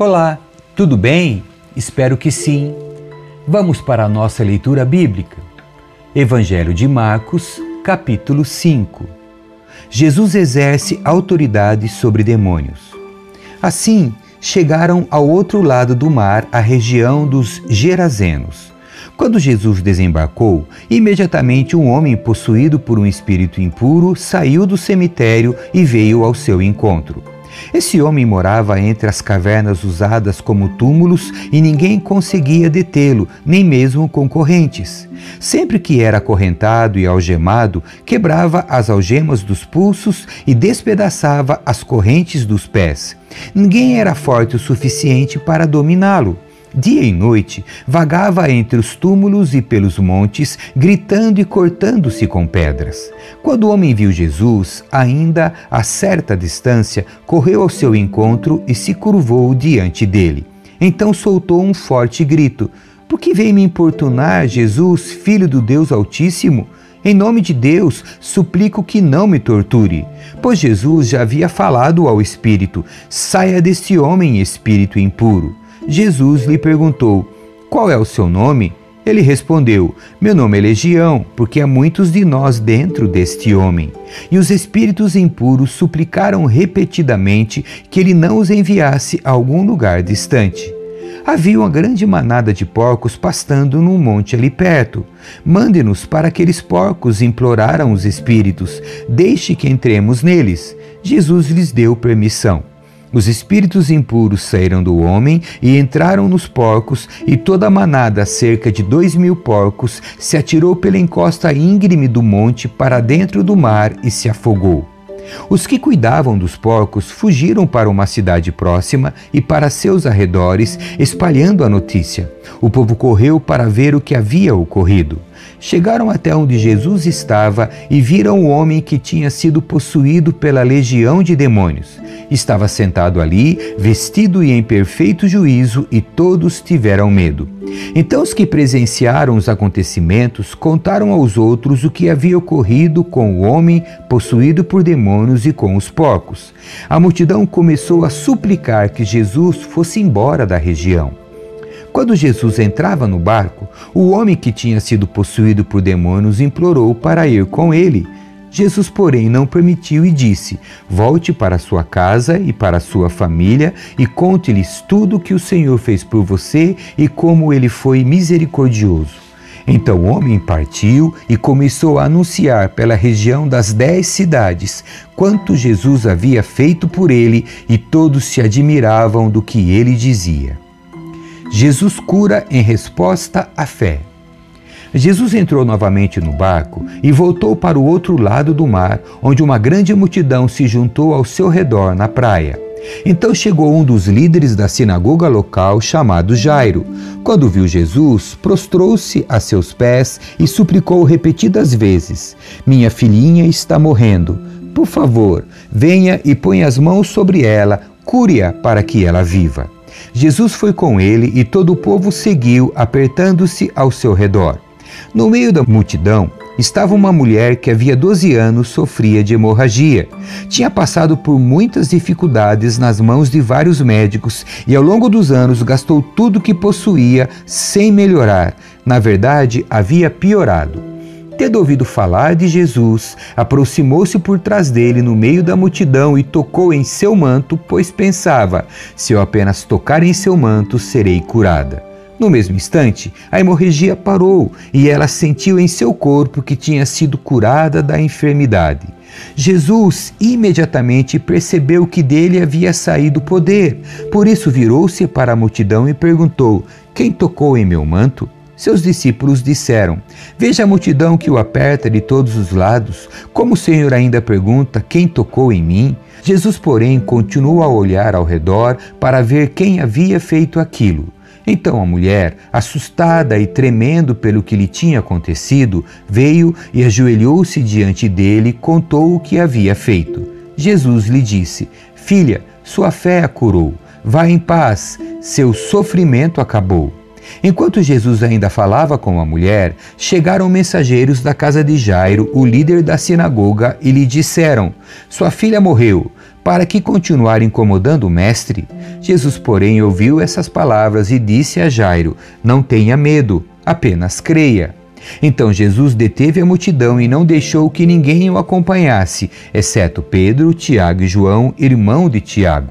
Olá, tudo bem? Espero que sim. Vamos para a nossa leitura bíblica. Evangelho de Marcos, capítulo 5. Jesus exerce autoridade sobre demônios. Assim, chegaram ao outro lado do mar, a região dos Gerazenos. Quando Jesus desembarcou, imediatamente um homem possuído por um espírito impuro saiu do cemitério e veio ao seu encontro. Esse homem morava entre as cavernas usadas como túmulos e ninguém conseguia detê-lo, nem mesmo concorrentes. Sempre que era acorrentado e algemado, quebrava as algemas dos pulsos e despedaçava as correntes dos pés. Ninguém era forte o suficiente para dominá-lo. Dia e noite, vagava entre os túmulos e pelos montes, gritando e cortando-se com pedras. Quando o homem viu Jesus, ainda a certa distância, correu ao seu encontro e se curvou diante dele. Então soltou um forte grito: Por que veio me importunar, Jesus, filho do Deus Altíssimo? Em nome de Deus, suplico que não me torture. Pois Jesus já havia falado ao espírito: Saia deste homem, espírito impuro. Jesus lhe perguntou: Qual é o seu nome? Ele respondeu: Meu nome é Legião, porque há muitos de nós dentro deste homem. E os espíritos impuros suplicaram repetidamente que ele não os enviasse a algum lugar distante. Havia uma grande manada de porcos pastando num monte ali perto. Mande-nos para aqueles porcos, imploraram os espíritos. Deixe que entremos neles. Jesus lhes deu permissão. Os espíritos impuros saíram do homem e entraram nos porcos, e toda a manada, cerca de dois mil porcos, se atirou pela encosta íngreme do monte para dentro do mar e se afogou. Os que cuidavam dos porcos fugiram para uma cidade próxima e para seus arredores, espalhando a notícia. O povo correu para ver o que havia ocorrido. Chegaram até onde Jesus estava e viram o homem que tinha sido possuído pela legião de demônios. Estava sentado ali, vestido e em perfeito juízo, e todos tiveram medo. Então os que presenciaram os acontecimentos contaram aos outros o que havia ocorrido com o homem possuído por demônios e com os porcos. A multidão começou a suplicar que Jesus fosse embora da região. Quando Jesus entrava no barco, o homem que tinha sido possuído por demônios implorou para ir com ele. Jesus, porém, não permitiu e disse: Volte para sua casa e para sua família e conte-lhes tudo o que o Senhor fez por você e como ele foi misericordioso. Então o homem partiu e começou a anunciar pela região das dez cidades quanto Jesus havia feito por ele, e todos se admiravam do que ele dizia. Jesus cura em resposta à fé. Jesus entrou novamente no barco e voltou para o outro lado do mar, onde uma grande multidão se juntou ao seu redor na praia. Então chegou um dos líderes da sinagoga local, chamado Jairo. Quando viu Jesus, prostrou-se a seus pés e suplicou repetidas vezes: Minha filhinha está morrendo. Por favor, venha e ponha as mãos sobre ela, cure-a para que ela viva. Jesus foi com ele e todo o povo seguiu, apertando-se ao seu redor. No meio da multidão estava uma mulher que havia 12 anos sofria de hemorragia. Tinha passado por muitas dificuldades nas mãos de vários médicos e ao longo dos anos gastou tudo que possuía sem melhorar. Na verdade, havia piorado. Tendo ouvido falar de Jesus, aproximou-se por trás dele no meio da multidão e tocou em seu manto, pois pensava: se eu apenas tocar em seu manto, serei curada. No mesmo instante, a hemorragia parou e ela sentiu em seu corpo que tinha sido curada da enfermidade. Jesus imediatamente percebeu que dele havia saído poder, por isso virou-se para a multidão e perguntou: Quem tocou em meu manto? Seus discípulos disseram: Veja a multidão que o aperta de todos os lados. Como o Senhor ainda pergunta: Quem tocou em mim? Jesus, porém, continuou a olhar ao redor para ver quem havia feito aquilo. Então a mulher, assustada e tremendo pelo que lhe tinha acontecido, veio e ajoelhou-se diante dele e contou o que havia feito. Jesus lhe disse: Filha, sua fé a curou. Vá em paz, seu sofrimento acabou. Enquanto Jesus ainda falava com a mulher, chegaram mensageiros da casa de Jairo, o líder da sinagoga, e lhe disseram: Sua filha morreu. Para que continuar incomodando o mestre? Jesus, porém, ouviu essas palavras e disse a Jairo: Não tenha medo, apenas creia. Então Jesus deteve a multidão e não deixou que ninguém o acompanhasse, exceto Pedro, Tiago e João, irmão de Tiago.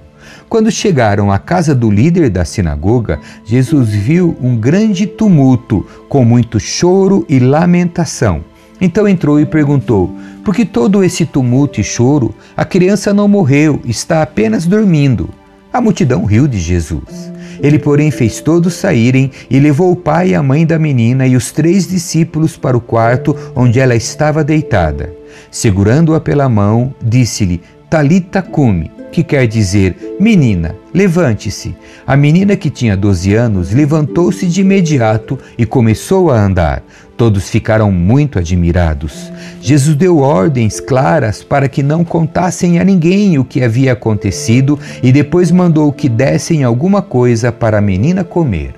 Quando chegaram à casa do líder da sinagoga, Jesus viu um grande tumulto, com muito choro e lamentação. Então entrou e perguntou: Por que todo esse tumulto e choro? A criança não morreu, está apenas dormindo. A multidão riu de Jesus. Ele, porém, fez todos saírem e levou o pai e a mãe da menina e os três discípulos para o quarto onde ela estava deitada. Segurando-a pela mão, disse-lhe: Talita cume, que quer dizer: Menina, levante-se. A menina que tinha 12 anos levantou-se de imediato e começou a andar. Todos ficaram muito admirados. Jesus deu ordens claras para que não contassem a ninguém o que havia acontecido e depois mandou que dessem alguma coisa para a menina comer.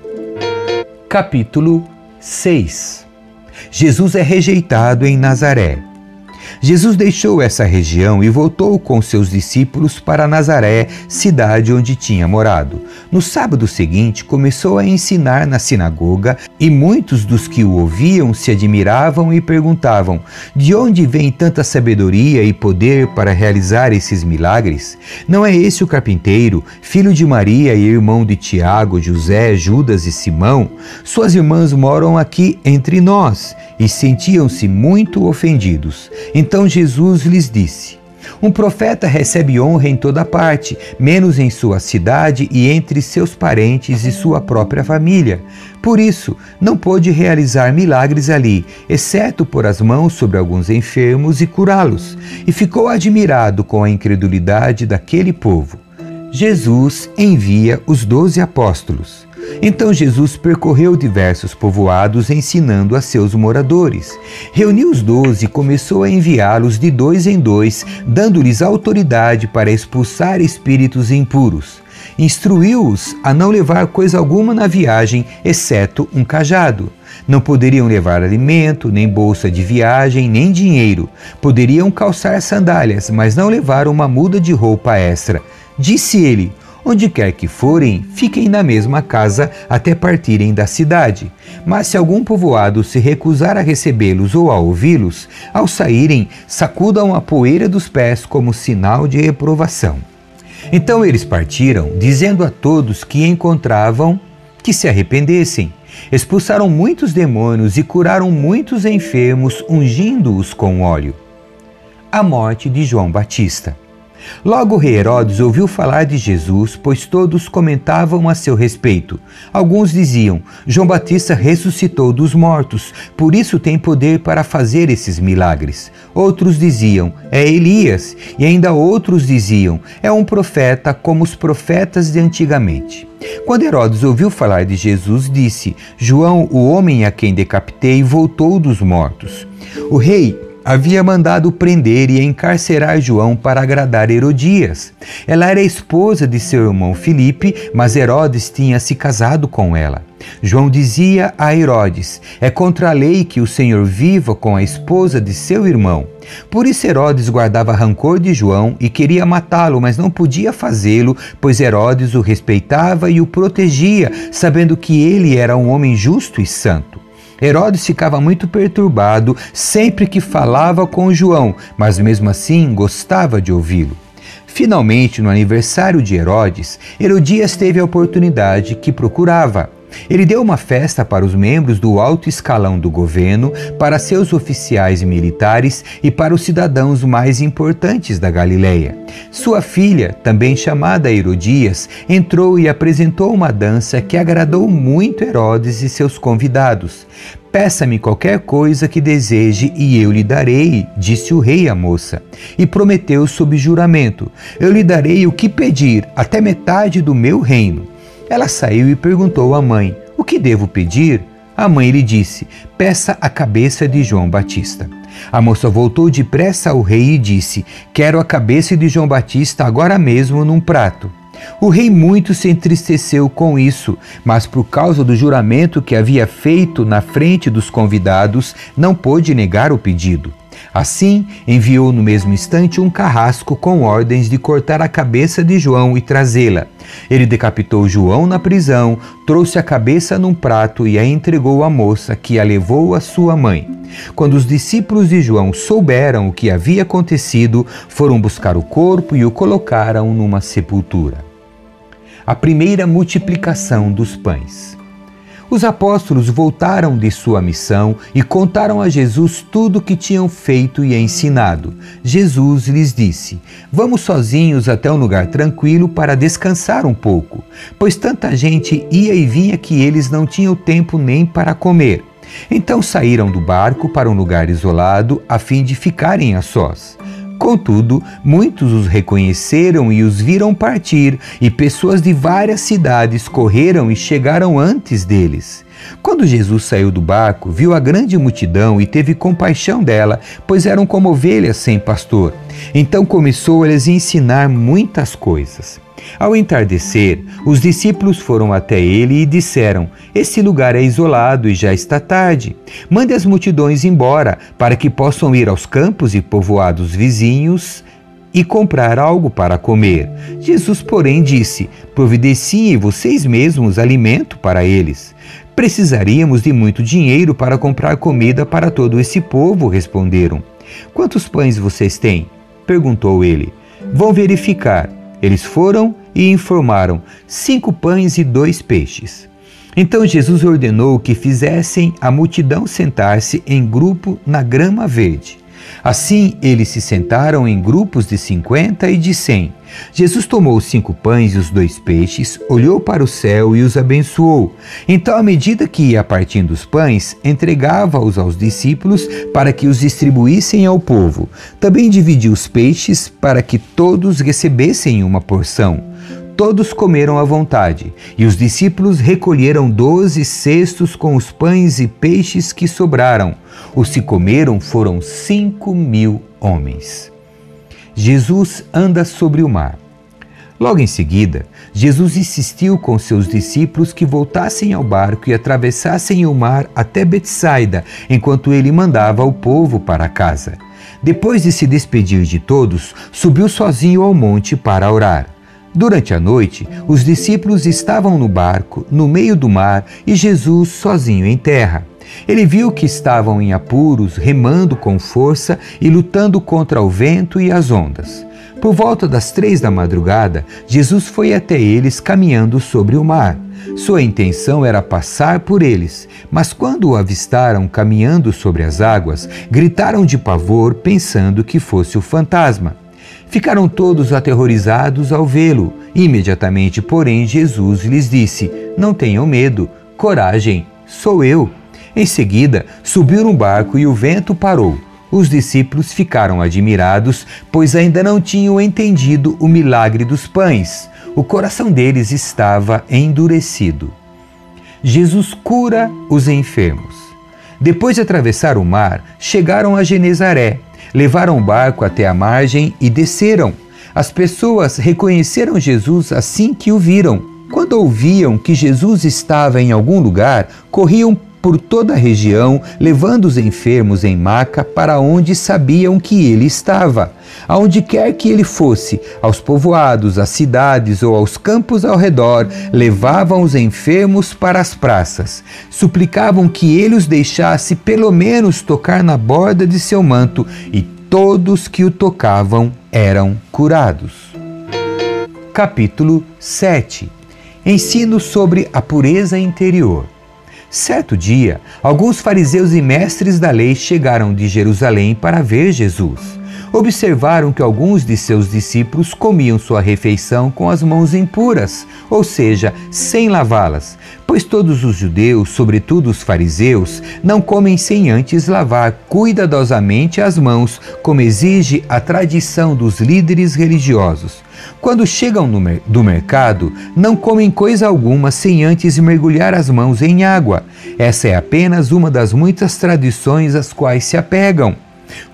Capítulo 6 Jesus é rejeitado em Nazaré. Jesus deixou essa região e voltou com seus discípulos para Nazaré, cidade onde tinha morado. No sábado seguinte, começou a ensinar na sinagoga e muitos dos que o ouviam se admiravam e perguntavam: De onde vem tanta sabedoria e poder para realizar esses milagres? Não é esse o carpinteiro, filho de Maria e irmão de Tiago, José, Judas e Simão? Suas irmãs moram aqui entre nós e sentiam-se muito ofendidos. Então Jesus lhes disse: um profeta recebe honra em toda parte, menos em sua cidade e entre seus parentes e sua própria família. Por isso, não pôde realizar milagres ali, exceto pôr as mãos sobre alguns enfermos e curá-los, e ficou admirado com a incredulidade daquele povo. Jesus envia os doze apóstolos. Então Jesus percorreu diversos povoados ensinando a seus moradores. Reuniu os doze e começou a enviá-los de dois em dois, dando-lhes autoridade para expulsar espíritos impuros. Instruiu-os a não levar coisa alguma na viagem, exceto um cajado. Não poderiam levar alimento, nem bolsa de viagem, nem dinheiro. Poderiam calçar sandálias, mas não levar uma muda de roupa extra. Disse ele: Onde quer que forem, fiquem na mesma casa até partirem da cidade. Mas se algum povoado se recusar a recebê-los ou a ouvi-los, ao saírem, sacudam a poeira dos pés como sinal de reprovação. Então eles partiram, dizendo a todos que encontravam que se arrependessem. Expulsaram muitos demônios e curaram muitos enfermos, ungindo-os com óleo. A morte de João Batista. Logo o rei Herodes ouviu falar de Jesus, pois todos comentavam a seu respeito. Alguns diziam: João Batista ressuscitou dos mortos, por isso tem poder para fazer esses milagres. Outros diziam: É Elias, e ainda outros diziam: É um profeta como os profetas de antigamente. Quando Herodes ouviu falar de Jesus, disse: João, o homem a quem decapitei, voltou dos mortos. O rei havia mandado prender e encarcerar João para agradar Herodias. Ela era esposa de seu irmão Filipe, mas Herodes tinha se casado com ela. João dizia a Herodes: É contra a lei que o Senhor viva com a esposa de seu irmão. Por isso Herodes guardava rancor de João e queria matá-lo, mas não podia fazê-lo, pois Herodes o respeitava e o protegia, sabendo que ele era um homem justo e santo. Herodes ficava muito perturbado sempre que falava com João, mas mesmo assim gostava de ouvi-lo. Finalmente, no aniversário de Herodes, Herodias teve a oportunidade que procurava. Ele deu uma festa para os membros do alto escalão do governo, para seus oficiais militares e para os cidadãos mais importantes da Galileia. Sua filha, também chamada Herodias, entrou e apresentou uma dança que agradou muito Herodes e seus convidados. Peça-me qualquer coisa que deseje e eu lhe darei, disse o rei à moça. E prometeu sob juramento: Eu lhe darei o que pedir, até metade do meu reino. Ela saiu e perguntou à mãe: O que devo pedir? A mãe lhe disse: Peça a cabeça de João Batista. A moça voltou depressa ao rei e disse: Quero a cabeça de João Batista agora mesmo num prato. O rei muito se entristeceu com isso, mas por causa do juramento que havia feito na frente dos convidados, não pôde negar o pedido. Assim, enviou no mesmo instante um carrasco com ordens de cortar a cabeça de João e trazê-la. Ele decapitou João na prisão, trouxe a cabeça num prato e a entregou à moça, que a levou à sua mãe. Quando os discípulos de João souberam o que havia acontecido, foram buscar o corpo e o colocaram numa sepultura. A primeira multiplicação dos pães. Os apóstolos voltaram de sua missão e contaram a Jesus tudo o que tinham feito e ensinado. Jesus lhes disse: Vamos sozinhos até um lugar tranquilo para descansar um pouco, pois tanta gente ia e vinha que eles não tinham tempo nem para comer. Então saíram do barco para um lugar isolado a fim de ficarem a sós. Contudo, muitos os reconheceram e os viram partir, e pessoas de várias cidades correram e chegaram antes deles. Quando Jesus saiu do barco, viu a grande multidão e teve compaixão dela, pois eram como ovelhas sem pastor. Então começou a lhes ensinar muitas coisas. Ao entardecer, os discípulos foram até ele e disseram: Esse lugar é isolado e já está tarde. Mande as multidões embora, para que possam ir aos campos e povoados vizinhos e comprar algo para comer. Jesus, porém, disse: Providenciem vocês mesmos alimento para eles. Precisaríamos de muito dinheiro para comprar comida para todo esse povo, responderam. Quantos pães vocês têm? perguntou ele. Vão verificar. Eles foram e informaram: cinco pães e dois peixes. Então Jesus ordenou que fizessem a multidão sentar-se em grupo na grama verde. Assim eles se sentaram em grupos de cinquenta e de cem. Jesus tomou os cinco pães e os dois peixes, olhou para o céu e os abençoou. Então, à medida que ia partindo os pães, entregava-os aos discípulos para que os distribuíssem ao povo. Também dividiu os peixes para que todos recebessem uma porção. Todos comeram à vontade, e os discípulos recolheram doze cestos com os pães e peixes que sobraram. Os que comeram foram cinco mil homens. Jesus anda sobre o mar. Logo em seguida, Jesus insistiu com seus discípulos que voltassem ao barco e atravessassem o mar até Betsaida, enquanto ele mandava o povo para casa. Depois de se despedir de todos, subiu sozinho ao monte para orar. Durante a noite, os discípulos estavam no barco, no meio do mar, e Jesus sozinho em terra. Ele viu que estavam em apuros, remando com força e lutando contra o vento e as ondas. Por volta das três da madrugada, Jesus foi até eles caminhando sobre o mar. Sua intenção era passar por eles, mas quando o avistaram caminhando sobre as águas, gritaram de pavor, pensando que fosse o fantasma. Ficaram todos aterrorizados ao vê-lo. Imediatamente, porém, Jesus lhes disse: Não tenham medo, coragem, sou eu. Em seguida, subiu no barco e o vento parou. Os discípulos ficaram admirados, pois ainda não tinham entendido o milagre dos pães. O coração deles estava endurecido. Jesus cura os enfermos. Depois de atravessar o mar, chegaram a Genezaré levaram o barco até a margem e desceram. As pessoas reconheceram Jesus assim que o viram. Quando ouviam que Jesus estava em algum lugar, corriam por toda a região, levando os enfermos em maca para onde sabiam que ele estava. Aonde quer que ele fosse, aos povoados, às cidades ou aos campos ao redor, levavam os enfermos para as praças. Suplicavam que ele os deixasse pelo menos tocar na borda de seu manto, e todos que o tocavam eram curados. Capítulo 7 Ensino sobre a pureza interior. Certo dia, alguns fariseus e mestres da lei chegaram de Jerusalém para ver Jesus. Observaram que alguns de seus discípulos comiam sua refeição com as mãos impuras, ou seja, sem lavá-las, pois todos os judeus, sobretudo os fariseus, não comem sem antes lavar cuidadosamente as mãos, como exige a tradição dos líderes religiosos. Quando chegam do mercado, não comem coisa alguma sem antes mergulhar as mãos em água. Essa é apenas uma das muitas tradições às quais se apegam,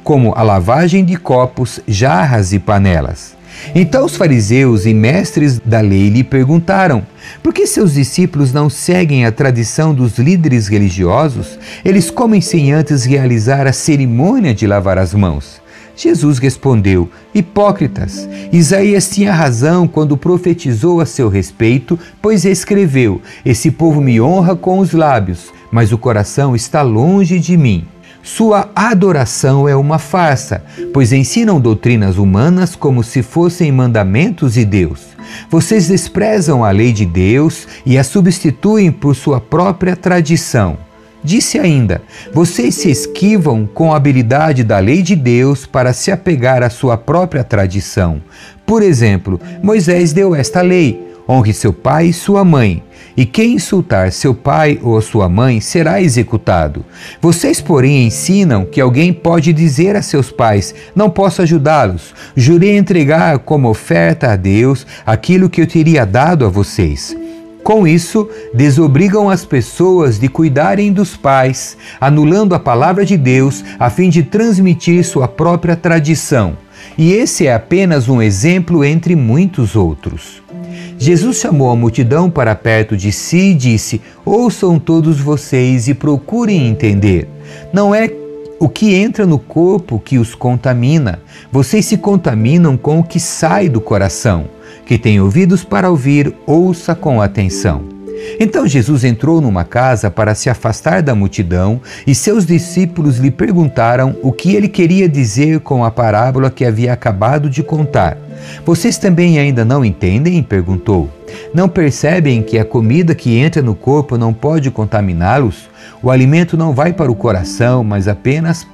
como a lavagem de copos, jarras e panelas. Então os fariseus e mestres da lei lhe perguntaram: por que seus discípulos não seguem a tradição dos líderes religiosos? Eles comem sem antes realizar a cerimônia de lavar as mãos. Jesus respondeu: Hipócritas, Isaías tinha razão quando profetizou a seu respeito, pois escreveu: Esse povo me honra com os lábios, mas o coração está longe de mim. Sua adoração é uma farsa, pois ensinam doutrinas humanas como se fossem mandamentos de Deus. Vocês desprezam a lei de Deus e a substituem por sua própria tradição. Disse ainda: Vocês se esquivam com a habilidade da lei de Deus para se apegar à sua própria tradição. Por exemplo, Moisés deu esta lei: honre seu pai e sua mãe. E quem insultar seu pai ou sua mãe será executado. Vocês, porém, ensinam que alguém pode dizer a seus pais: Não posso ajudá-los. Jurei entregar como oferta a Deus aquilo que eu teria dado a vocês. Com isso, desobrigam as pessoas de cuidarem dos pais, anulando a palavra de Deus a fim de transmitir sua própria tradição. E esse é apenas um exemplo entre muitos outros. Jesus chamou a multidão para perto de si e disse: Ouçam todos vocês e procurem entender. Não é o que entra no corpo que os contamina. Vocês se contaminam com o que sai do coração. Que tem ouvidos para ouvir, ouça com atenção. Então Jesus entrou numa casa para se afastar da multidão e seus discípulos lhe perguntaram o que ele queria dizer com a parábola que havia acabado de contar. Vocês também ainda não entendem? perguntou. Não percebem que a comida que entra no corpo não pode contaminá-los? O alimento não vai para o coração, mas apenas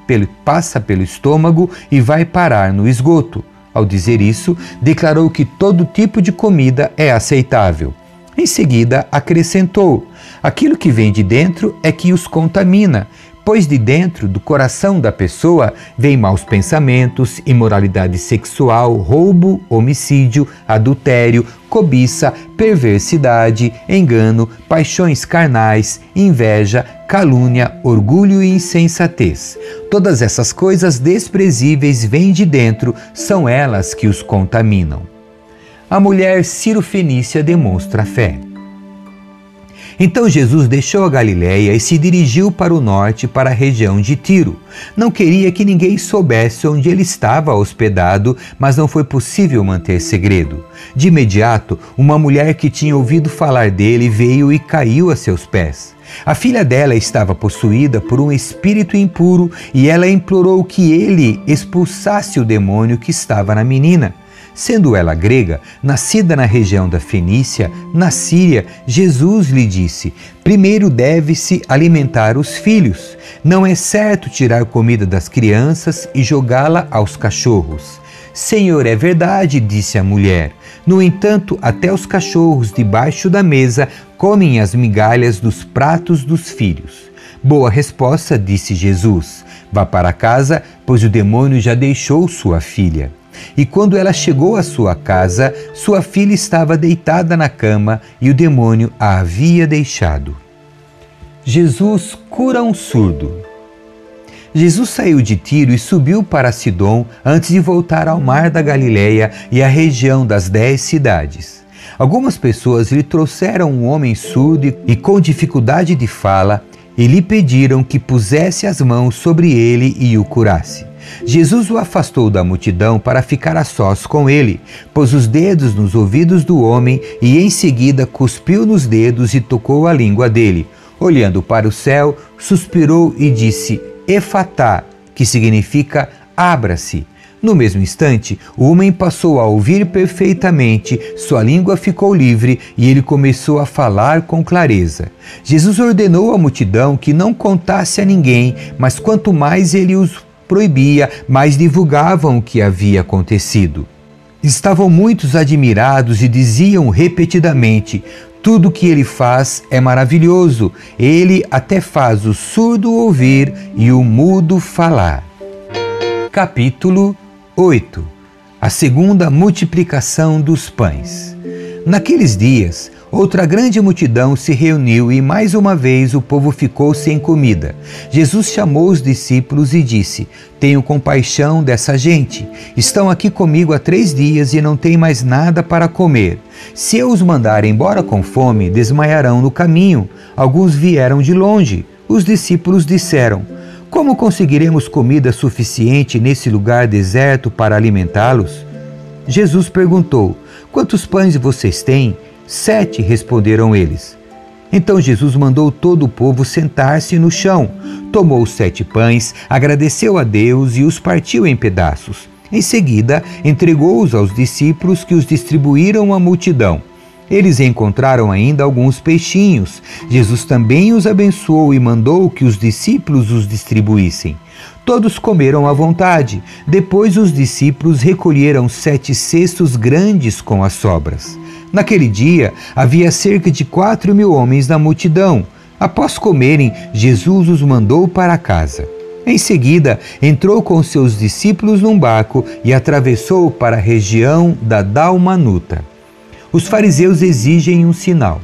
passa pelo estômago e vai parar no esgoto. Ao dizer isso, declarou que todo tipo de comida é aceitável. Em seguida, acrescentou: aquilo que vem de dentro é que os contamina, pois de dentro do coração da pessoa vem maus pensamentos, imoralidade sexual, roubo, homicídio, adultério, cobiça, perversidade, engano, paixões carnais, inveja, calúnia, orgulho e insensatez. Todas essas coisas desprezíveis vêm de dentro, são elas que os contaminam a mulher Ciro-Fenícia demonstra fé. Então Jesus deixou a Galiléia e se dirigiu para o norte, para a região de Tiro. Não queria que ninguém soubesse onde ele estava hospedado, mas não foi possível manter segredo. De imediato, uma mulher que tinha ouvido falar dele veio e caiu a seus pés. A filha dela estava possuída por um espírito impuro e ela implorou que ele expulsasse o demônio que estava na menina. Sendo ela grega, nascida na região da Fenícia, na Síria, Jesus lhe disse: primeiro deve-se alimentar os filhos. Não é certo tirar comida das crianças e jogá-la aos cachorros. Senhor, é verdade, disse a mulher. No entanto, até os cachorros debaixo da mesa comem as migalhas dos pratos dos filhos. Boa resposta, disse Jesus. Vá para casa, pois o demônio já deixou sua filha. E quando ela chegou à sua casa, sua filha estava deitada na cama e o demônio a havia deixado. Jesus cura um surdo. Jesus saiu de Tiro e subiu para Sidom antes de voltar ao mar da Galileia e à região das dez cidades. Algumas pessoas lhe trouxeram um homem surdo e com dificuldade de fala e lhe pediram que pusesse as mãos sobre ele e o curasse. Jesus o afastou da multidão para ficar a sós com ele, pôs os dedos nos ouvidos do homem e em seguida cuspiu nos dedos e tocou a língua dele. Olhando para o céu, suspirou e disse: Efatá, que significa abra-se. No mesmo instante, o homem passou a ouvir perfeitamente, sua língua ficou livre e ele começou a falar com clareza. Jesus ordenou à multidão que não contasse a ninguém, mas quanto mais ele os proibia, mais divulgavam o que havia acontecido. Estavam muitos admirados e diziam repetidamente: tudo que ele faz é maravilhoso. Ele até faz o surdo ouvir e o mudo falar. Capítulo 8 A segunda multiplicação dos pães. Naqueles dias, Outra grande multidão se reuniu e mais uma vez o povo ficou sem comida. Jesus chamou os discípulos e disse: Tenho compaixão dessa gente. Estão aqui comigo há três dias e não têm mais nada para comer. Se eu os mandar embora com fome, desmaiarão no caminho. Alguns vieram de longe. Os discípulos disseram: Como conseguiremos comida suficiente nesse lugar deserto para alimentá-los? Jesus perguntou: Quantos pães vocês têm? Sete, responderam eles. Então Jesus mandou todo o povo sentar-se no chão, tomou sete pães, agradeceu a Deus e os partiu em pedaços. Em seguida, entregou-os aos discípulos que os distribuíram à multidão. Eles encontraram ainda alguns peixinhos. Jesus também os abençoou e mandou que os discípulos os distribuíssem. Todos comeram à vontade. Depois os discípulos recolheram sete cestos grandes com as sobras. Naquele dia havia cerca de quatro mil homens na multidão. Após comerem, Jesus os mandou para casa. Em seguida, entrou com seus discípulos num barco e atravessou para a região da Dalmanuta. Os fariseus exigem um sinal.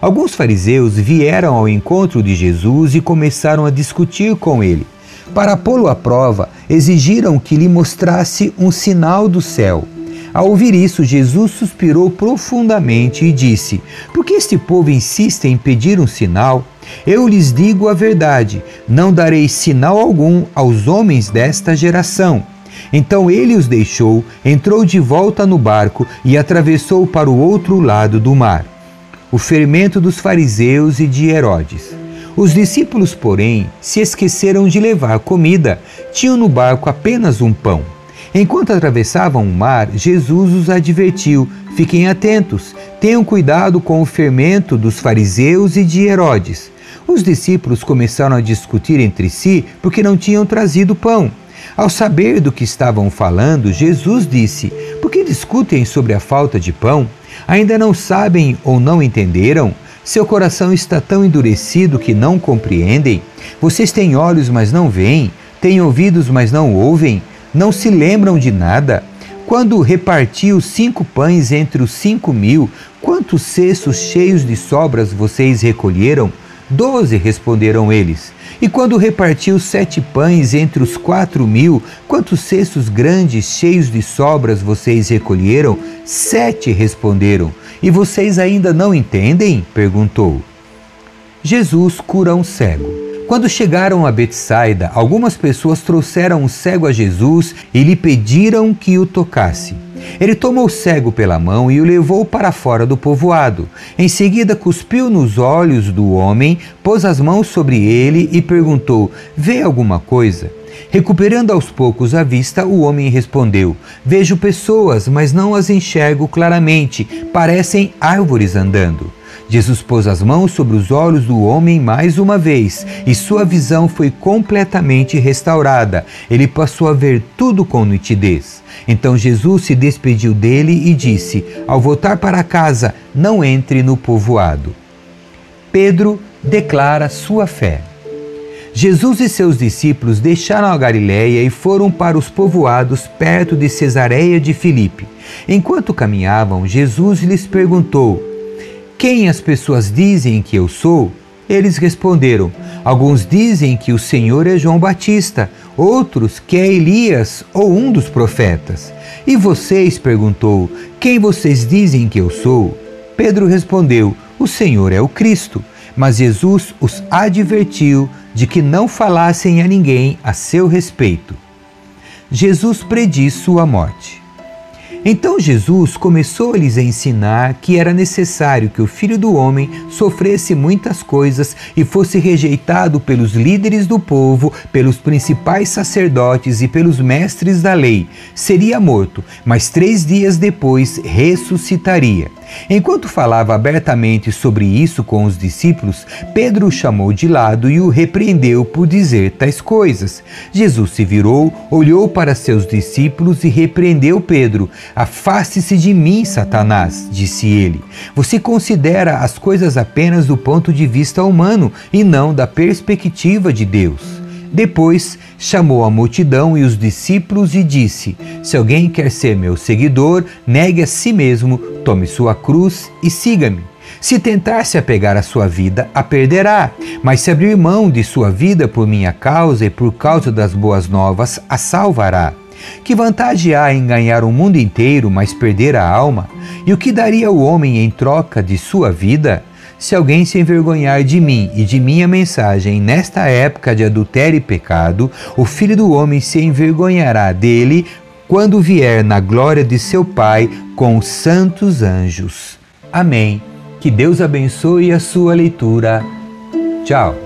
Alguns fariseus vieram ao encontro de Jesus e começaram a discutir com ele. Para pô-lo à prova, exigiram que lhe mostrasse um sinal do céu. Ao ouvir isso, Jesus suspirou profundamente e disse: Por que este povo insiste em pedir um sinal? Eu lhes digo a verdade: não darei sinal algum aos homens desta geração. Então ele os deixou, entrou de volta no barco e atravessou para o outro lado do mar. O fermento dos fariseus e de Herodes. Os discípulos, porém, se esqueceram de levar comida, tinham no barco apenas um pão. Enquanto atravessavam o mar, Jesus os advertiu: Fiquem atentos, tenham cuidado com o fermento dos fariseus e de Herodes. Os discípulos começaram a discutir entre si porque não tinham trazido pão. Ao saber do que estavam falando, Jesus disse: Por que discutem sobre a falta de pão? Ainda não sabem ou não entenderam? Seu coração está tão endurecido que não compreendem? Vocês têm olhos, mas não veem? Têm ouvidos, mas não ouvem? Não se lembram de nada? Quando repartiu cinco pães entre os cinco mil, quantos cestos cheios de sobras vocês recolheram? Doze, responderam eles. E quando repartiu sete pães entre os quatro mil, quantos cestos grandes cheios de sobras vocês recolheram? Sete, responderam. E vocês ainda não entendem? perguntou. Jesus cura um cego. Quando chegaram a Betsaida, algumas pessoas trouxeram um cego a Jesus e lhe pediram que o tocasse. Ele tomou o cego pela mão e o levou para fora do povoado. Em seguida, cuspiu nos olhos do homem, pôs as mãos sobre ele e perguntou: Vê alguma coisa? Recuperando aos poucos a vista, o homem respondeu: Vejo pessoas, mas não as enxergo claramente, parecem árvores andando. Jesus pôs as mãos sobre os olhos do homem mais uma vez e sua visão foi completamente restaurada. Ele passou a ver tudo com nitidez. Então Jesus se despediu dele e disse: Ao voltar para casa, não entre no povoado. Pedro declara sua fé. Jesus e seus discípulos deixaram a Galiléia e foram para os povoados perto de Cesareia de Filipe. Enquanto caminhavam, Jesus lhes perguntou: quem as pessoas dizem que eu sou? Eles responderam: Alguns dizem que o Senhor é João Batista, outros que é Elias ou um dos profetas. E vocês, perguntou, quem vocês dizem que eu sou? Pedro respondeu: O Senhor é o Cristo. Mas Jesus os advertiu de que não falassem a ninguém a seu respeito. Jesus prediz sua morte. Então Jesus começou a lhes ensinar que era necessário que o Filho do Homem sofresse muitas coisas e fosse rejeitado pelos líderes do povo, pelos principais sacerdotes e pelos mestres da lei. Seria morto, mas três dias depois ressuscitaria. Enquanto falava abertamente sobre isso com os discípulos, Pedro o chamou de lado e o repreendeu por dizer tais coisas. Jesus se virou, olhou para seus discípulos e repreendeu Pedro. Afaste-se de mim, Satanás, disse ele. Você considera as coisas apenas do ponto de vista humano e não da perspectiva de Deus. Depois chamou a multidão e os discípulos e disse: Se alguém quer ser meu seguidor, negue a si mesmo, tome sua cruz e siga-me. Se tentar se apegar à sua vida, a perderá. Mas se abrir mão de sua vida por minha causa e por causa das boas novas, a salvará. Que vantagem há em ganhar o mundo inteiro, mas perder a alma? E o que daria o homem em troca de sua vida? Se alguém se envergonhar de mim e de minha mensagem nesta época de adultério e pecado, o Filho do Homem se envergonhará dele quando vier na glória de seu Pai com os santos anjos. Amém. Que Deus abençoe a sua leitura. Tchau.